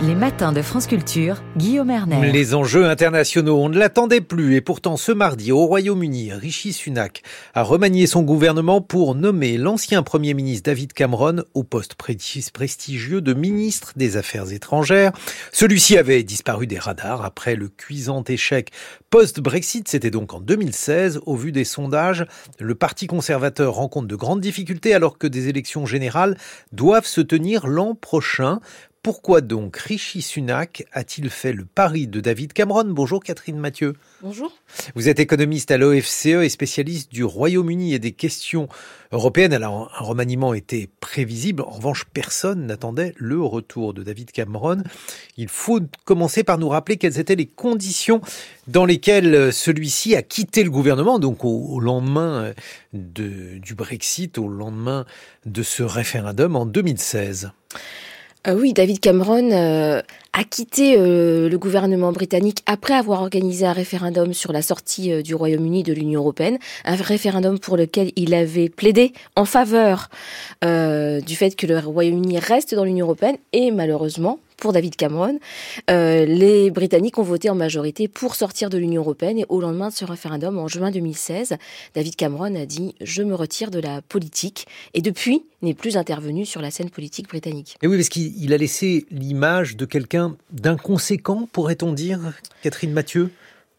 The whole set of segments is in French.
Les matins de France Culture, Guillaume Erner. Les enjeux internationaux, on ne l'attendait plus et pourtant ce mardi au Royaume-Uni, Rishi Sunak a remanié son gouvernement pour nommer l'ancien Premier ministre David Cameron au poste prestigieux de ministre des Affaires étrangères. Celui-ci avait disparu des radars après le cuisant échec post-Brexit, c'était donc en 2016. Au vu des sondages, le Parti conservateur rencontre de grandes difficultés alors que des élections générales doivent se tenir l'an prochain. Pourquoi donc Rishi Sunak a-t-il fait le pari de David Cameron? Bonjour Catherine Mathieu. Bonjour. Vous êtes économiste à l'OFCE et spécialiste du Royaume-Uni et des questions européennes. Alors un remaniement était prévisible. En revanche, personne n'attendait le retour de David Cameron. Il faut commencer par nous rappeler quelles étaient les conditions dans lesquelles celui-ci a quitté le gouvernement, donc au, lendemain de, du Brexit, au lendemain de ce référendum en 2016. Euh, oui, David Cameron euh, a quitté euh, le gouvernement britannique après avoir organisé un référendum sur la sortie du Royaume-Uni de l'Union européenne, un référendum pour lequel il avait plaidé en faveur du fait que le Royaume-Uni reste dans l'Union européenne et malheureusement, pour David Cameron. Euh, les Britanniques ont voté en majorité pour sortir de l'Union européenne et au lendemain de ce référendum, en juin 2016, David Cameron a dit « je me retire de la politique » et depuis n'est plus intervenu sur la scène politique britannique. Et oui, parce qu'il a laissé l'image de quelqu'un d'inconséquent, pourrait-on dire, Catherine Mathieu?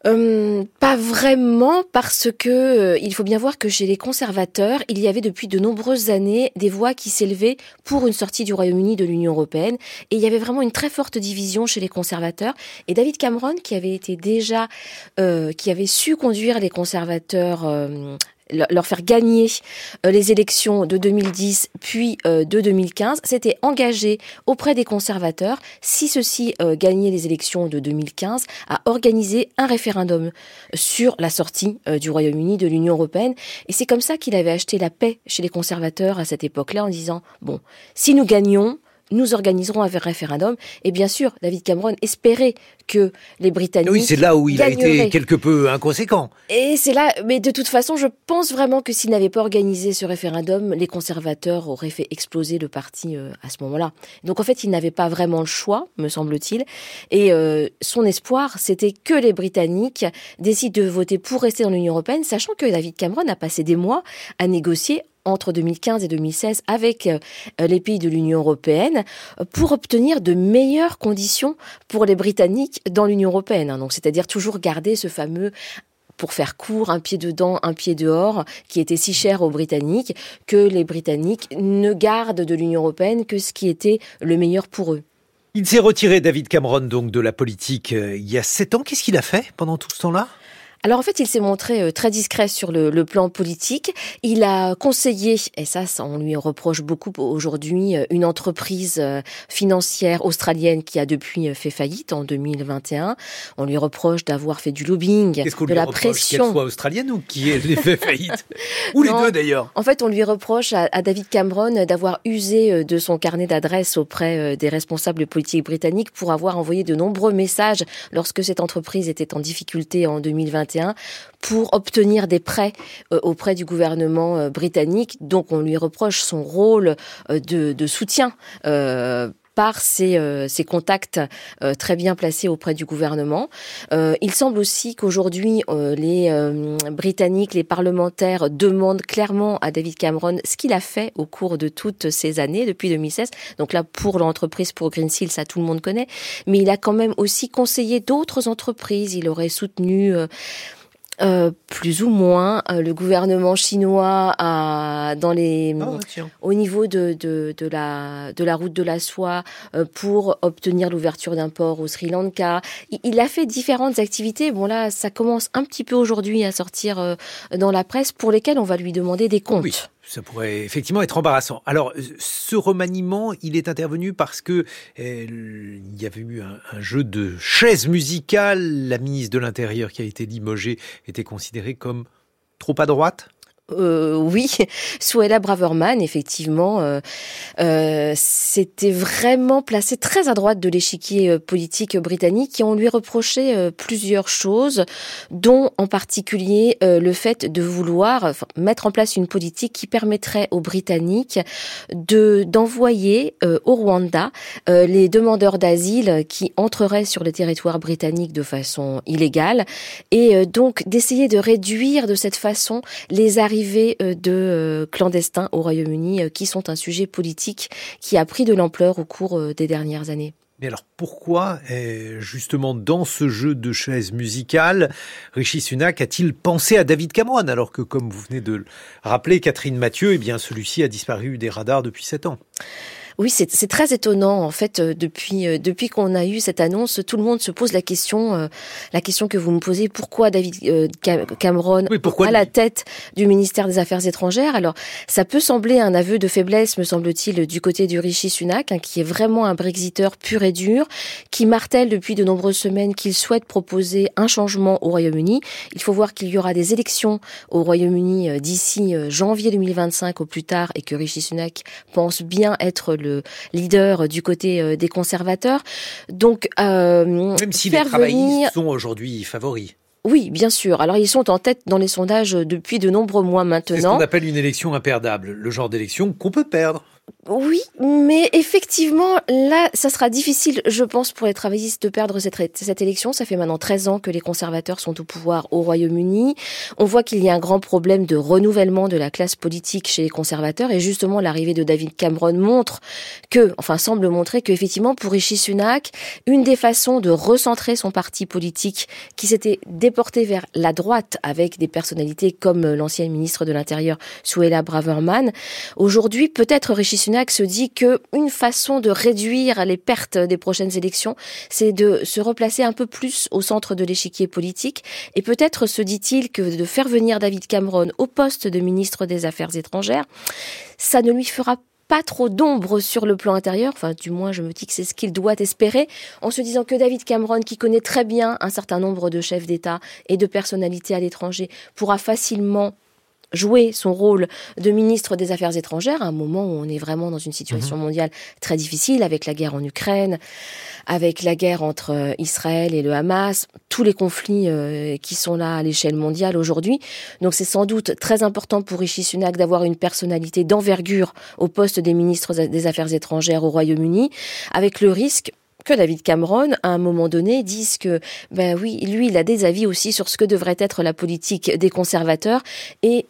Euh, pas vraiment parce que euh, il faut bien voir que chez les conservateurs, il y avait depuis de nombreuses années des voix qui s'élevaient pour une sortie du Royaume-Uni de l'Union européenne. Et il y avait vraiment une très forte division chez les conservateurs. Et David Cameron qui avait été déjà euh, qui avait su conduire les conservateurs leur faire gagner euh, les élections de 2010 puis euh, de 2015, s'était engagé auprès des conservateurs, si ceux-ci euh, gagnaient les élections de 2015, à organiser un référendum sur la sortie du Royaume-Uni de l'Union européenne. Et c'est comme ça qu'il avait acheté la paix chez les conservateurs à cette époque-là en disant, bon, si nous gagnons, nous organiserons un référendum. Et bien sûr, David Cameron espérait que les Britanniques. Oui, c'est là où il a été quelque peu inconséquent. Et c'est là, mais de toute façon, je pense vraiment que s'il n'avait pas organisé ce référendum, les conservateurs auraient fait exploser le parti euh, à ce moment-là. Donc en fait, il n'avait pas vraiment le choix, me semble-t-il. Et euh, son espoir, c'était que les Britanniques décident de voter pour rester dans l'Union européenne, sachant que David Cameron a passé des mois à négocier entre 2015 et 2016 avec euh, les pays de l'Union européenne pour obtenir de meilleures conditions pour les Britanniques dans l'Union européenne. Hein. Donc, c'est-à-dire toujours garder ce fameux pour faire court, un pied dedans, un pied dehors, qui était si cher aux Britanniques, que les Britanniques ne gardent de l'Union européenne que ce qui était le meilleur pour eux. Il s'est retiré, David Cameron, donc de la politique euh, il y a sept ans. Qu'est-ce qu'il a fait pendant tout ce temps-là? Alors en fait, il s'est montré euh, très discret sur le, plan politique. Il a conseillé, et ça, on lui reproche beaucoup aujourd'hui, euh, une entreprise euh, financière australienne qui a depuis fait faillite en 2021. On lui reproche d'avoir fait du lobbying, de la pression. Qu'elle soit australienne ou qui ait fait faillite? Ou les deux d'ailleurs En fait, on lui reproche à, à David Cameron d'avoir usé de son carnet d'adresses auprès des responsables politiques britanniques pour avoir envoyé de nombreux messages lorsque cette entreprise était en difficulté en 2021 pour obtenir des prêts euh, auprès du gouvernement euh, britannique. Donc on lui reproche son rôle euh, de, soutien par ses, contacts très bien placés auprès du gouvernement. il semble aussi qu'aujourd'hui, les Britanniques, les parlementaires demandent clairement à David Cameron ce qu'il a fait au cours de toutes ces années, depuis 2016. Donc là, pour l'entreprise, pour Greensill, ça tout le monde connaît. Mais il a quand même aussi conseillé d'autres entreprises. Il aurait soutenu... Euh, plus ou moins. Euh, le gouvernement chinois a, dans les, au niveau de, de, de, la, de la route de la soie euh, pour obtenir l'ouverture d'un port au Sri Lanka. Il, a fait différentes activités. Bon là, ça commence un petit peu aujourd'hui à sortir dans la presse pour lesquelles on va lui demander des comptes. Ça pourrait effectivement être embarrassant. Alors, ce remaniement, il est intervenu parce que il y avait eu un, jeu de chaises musicales. La ministre de l'Intérieur qui a été limogée était considérée comme trop à droite euh, oui, Suella Braverman, effectivement, euh, euh, s'était vraiment placé très à droite de l'échiquier euh, politique britannique et on lui reprochait plusieurs choses, dont en particulier le fait de vouloir mettre en place une politique qui permettrait aux Britanniques de d'envoyer au Rwanda les demandeurs d'asile qui entreraient sur le territoire britannique de façon illégale et donc d'essayer de réduire de cette façon les arrivées euh, de euh, clandestins au Royaume-Uni euh, qui sont un sujet politique qui a pris de l'ampleur au cours des dernières années. Mais alors pourquoi, justement, dans ce jeu de chaises musicales, Rishi Sunak a-t-il pensé à David Cameron alors que, comme vous venez de le rappeler, Catherine Mathieu, eh bien, celui-ci a disparu des radars depuis sept ans? Oui, c'est très étonnant en fait. Euh, depuis euh, depuis qu'on a eu cette annonce, tout le monde se pose la question, euh, la question que vous me posez pourquoi David Cameron à la tête du ministère des Affaires étrangères? Alors, ça peut sembler un aveu de faiblesse, me semble-t-il, du côté du Rishi Sunak, hein, qui est vraiment un Brexiteur pur et dur, qui martèle depuis de nombreuses semaines qu'il souhaite proposer un changement au Royaume-Uni. Il faut voir qu'il y aura des élections au Royaume-Uni d'ici janvier 2025 au plus tard, et que Rishi Sunak pense bien être le leader du côté euh, des conservateurs. Donc, euh, même si les travaillistes sont aujourd'hui favoris. Oui, bien sûr. Alors ils sont en tête dans les sondages depuis de nombreux mois maintenant. C'est ce qu'on appelle une élection imperdable, le genre d'élection qu'on peut perdre. Oui, mais effectivement, là, ça sera difficile, je pense, pour les travaillistes de perdre cette, cette élection. Ça fait maintenant 13 ans que les conservateurs sont au pouvoir au Royaume-Uni. On voit qu'il y a un grand problème de renouvellement de la classe politique chez les conservateurs. Et justement, l'arrivée de David Cameron montre que, enfin, semble montrer que, effectivement, pour Rishi Sunak, une des façons de recentrer son parti politique qui s'était déporté vers la droite avec des personnalités comme l'ancienne ministre de l'Intérieur, Suella Braverman, aujourd'hui, peut-être Rishi Sunak se dit que une façon de réduire les pertes des prochaines élections, c'est de se replacer un peu plus au centre de l'échiquier politique. Et peut-être se dit-il que de faire venir David Cameron au poste de ministre des Affaires étrangères, ça ne lui fera pas trop d'ombre sur le plan intérieur, enfin du moins je me dis que c'est ce qu'il doit espérer, en se disant que David Cameron, qui connaît très bien un certain nombre de chefs d'État et de personnalités à l'étranger, pourra facilement jouer son rôle de ministre des Affaires étrangères à un moment où on est vraiment dans une situation mhm. mondiale très difficile avec la guerre en Ukraine, avec la guerre entre euh, Israël et le Hamas, tous les conflits euh, qui sont là à l'échelle mondiale aujourd'hui. Donc c'est sans doute très important pour Rishi Sunak d'avoir une personnalité d'envergure au poste des ministres des Affaires étrangères au Royaume-Uni, avec le risque que David Cameron, à un moment donné, dise que, ben oui, lui, il a des avis aussi sur ce que devrait être la politique des conservateurs et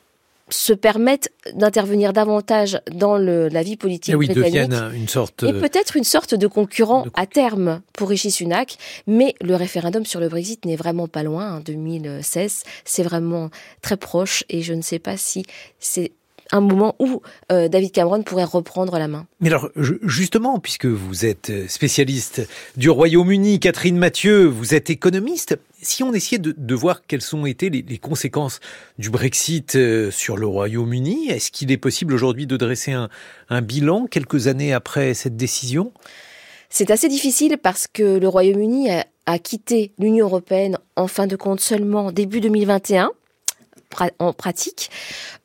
se permettent d'intervenir davantage dans le, la vie politique et oui, britannique. une sorte et peut-être une sorte de concurrent à terme pour Rishi Sunak. Mais le référendum sur le Brexit n'est vraiment pas loin. En 2016, c'est vraiment très proche et je ne sais pas si c'est un moment où euh, David Cameron pourrait reprendre la main. Mais alors, justement, puisque vous êtes spécialiste du Royaume-Uni, Catherine Mathieu, vous êtes économiste, si on essayait de, voir quelles ont été les, conséquences du Brexit euh, sur le Royaume-Uni, est-ce qu'il est possible aujourd'hui de dresser un, bilan quelques années après cette décision? C'est assez difficile parce que le Royaume-Uni a, a quitté l'Union européenne en fin de compte seulement début 2021 en pratique,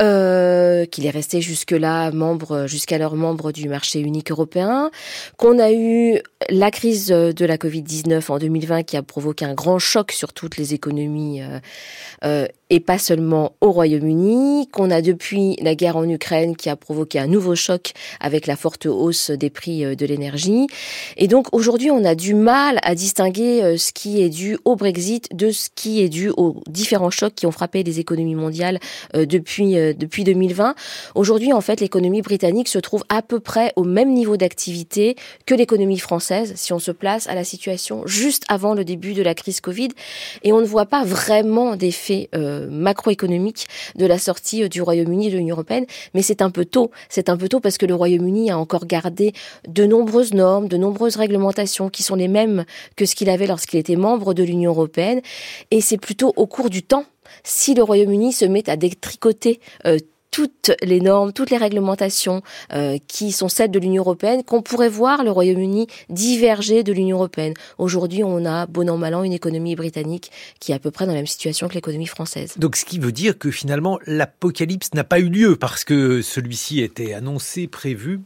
euh, qu'il est resté jusque-là membre, jusqu'alors membre du marché unique européen, qu'on a eu la crise de la Covid-19 en 2020 qui a provoqué un grand choc sur toutes les économies euh, euh, et pas seulement au Royaume-Uni, qu'on a depuis la guerre en Ukraine qui a provoqué un nouveau choc avec la forte hausse des prix euh, de l'énergie. Et donc aujourd'hui, on a du mal à distinguer euh, ce qui est dû au Brexit de ce qui est dû aux différents chocs qui ont frappé les économies mondiales euh, depuis depuis 2020. Aujourd'hui, en fait, l'économie britannique se trouve à peu près au même niveau d'activité que l'économie française si on se place à la situation juste avant le début de la crise Covid et on ne voit pas vraiment d'effet macroéconomique de la sortie euh, du Royaume-Uni de l'Union européenne, mais c'est un peu tôt. C'est un peu tôt parce que le Royaume-Uni a encore gardé de nombreuses normes, de nombreuses réglementations qui sont les mêmes que ce qu'il avait lorsqu'il était membre de l'Union européenne, et c'est plutôt au cours du temps si le Royaume-Uni se met à détricoter euh, toutes les normes, toutes les réglementations euh, qui sont celles de l'Union européenne, qu'on pourrait voir le Royaume-Uni diverger de l'Union européenne. Aujourd'hui, on a, bon an, mal an, une économie britannique qui est à peu près dans la même situation que l'économie française. Donc ce qui veut dire que finalement, l'apocalypse n'a pas eu lieu parce que celui-ci était annoncé, prévu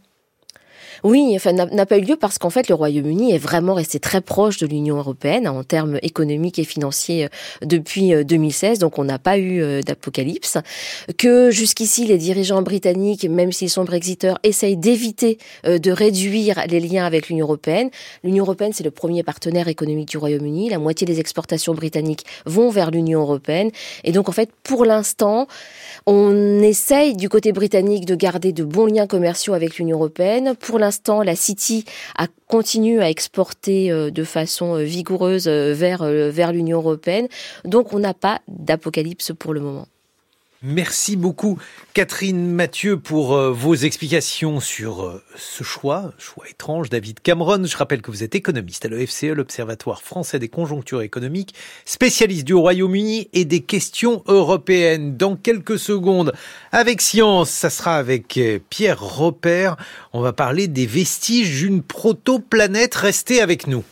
oui, enfin, n'a pas eu lieu parce qu'en fait, le Royaume-Uni est vraiment resté très proche de l'Union européenne en termes économiques et financiers euh, depuis 2016. Euh, donc, on n'a pas eu euh, d'apocalypse. Que jusqu'ici, les dirigeants britanniques, même s'ils sont brexiteurs, essayent d'éviter de réduire les liens avec l'Union européenne. L'Union européenne, c'est le premier partenaire économique du Royaume-Uni. La moitié des exportations britanniques vont vers l'Union européenne. Et donc, en fait, pour l'instant, on essaye du côté britannique de garder de bons liens commerciaux avec l'Union européenne. Pour l'instant, la City continue à exporter euh, de façon euh, vigoureuse euh, vers l'Union européenne. Donc on n'a pas d'apocalypse pour le moment. Merci beaucoup Catherine Mathieu pour euh, vos explications sur euh, ce choix, choix étrange David Cameron. Je rappelle que vous êtes économiste à l'OFCE, l'Observatoire français des conjonctures économiques, spécialiste du Royaume-Uni et des questions européennes. Dans quelques secondes, avec Science, ça sera avec euh, Pierre Repère. On va parler des vestiges d'une protoplanète. Restez avec nous.